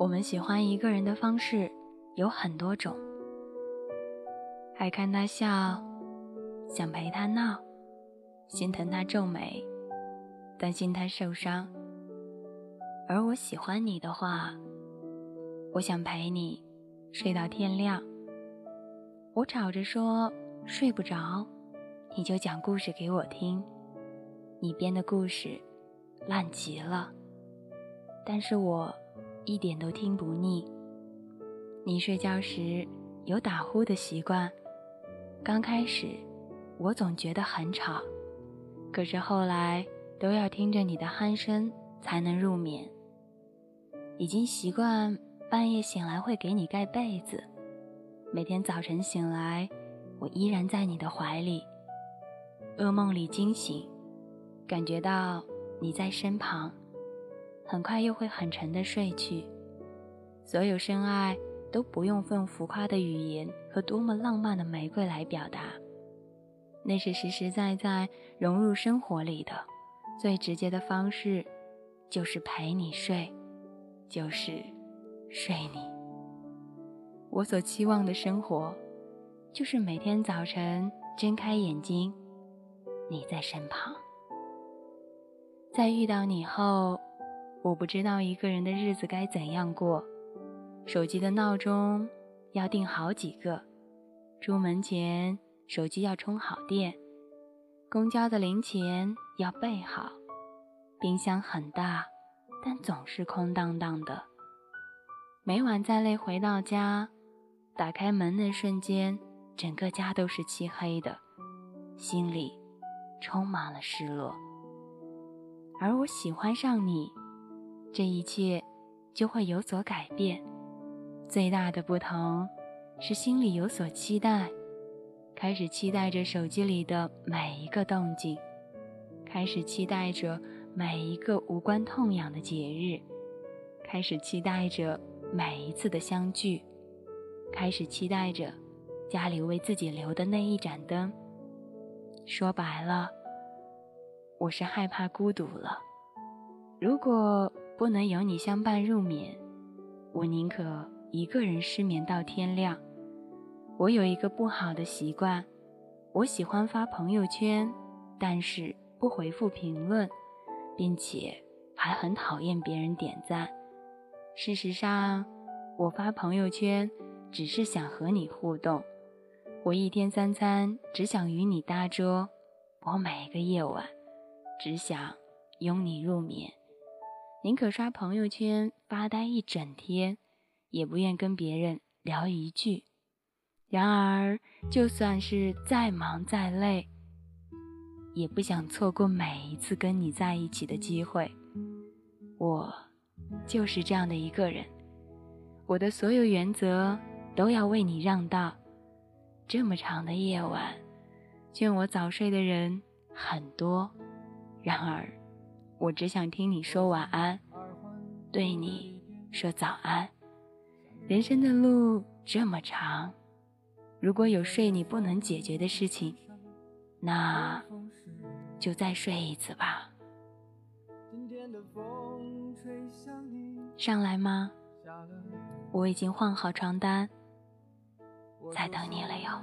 我们喜欢一个人的方式有很多种：爱看他笑，想陪他闹，心疼他皱眉，担心他受伤。而我喜欢你的话，我想陪你睡到天亮。我吵着说睡不着，你就讲故事给我听。你编的故事烂极了，但是我一点都听不腻。你睡觉时有打呼的习惯，刚开始我总觉得很吵，可是后来都要听着你的鼾声才能入眠。已经习惯半夜醒来会给你盖被子，每天早晨醒来，我依然在你的怀里。噩梦里惊醒，感觉到你在身旁，很快又会很沉的睡去。所有深爱都不用用浮夸的语言和多么浪漫的玫瑰来表达，那是实实在在融入生活里的最直接的方式，就是陪你睡。就是睡你。我所期望的生活，就是每天早晨睁开眼睛，你在身旁。在遇到你后，我不知道一个人的日子该怎样过。手机的闹钟要定好几个，出门前手机要充好电，公交的零钱要备好，冰箱很大。但总是空荡荡的。每晚再累回到家，打开门的瞬间，整个家都是漆黑的，心里充满了失落。而我喜欢上你，这一切就会有所改变。最大的不同是心里有所期待，开始期待着手机里的每一个动静，开始期待着。每一个无关痛痒的节日，开始期待着每一次的相聚，开始期待着家里为自己留的那一盏灯。说白了，我是害怕孤独了。如果不能有你相伴入眠，我宁可一个人失眠到天亮。我有一个不好的习惯，我喜欢发朋友圈，但是不回复评论。并且还很讨厌别人点赞。事实上，我发朋友圈只是想和你互动。我一天三餐只想与你搭桌。我每一个夜晚只想拥你入眠。宁可刷朋友圈发呆一整天，也不愿跟别人聊一句。然而，就算是再忙再累。也不想错过每一次跟你在一起的机会。我就是这样的一个人，我的所有原则都要为你让道。这么长的夜晚，劝我早睡的人很多，然而我只想听你说晚安，对你说早安。人生的路这么长，如果有睡你不能解决的事情，那。就再睡一次吧。上来吗？我已经换好床单，在等你了哟。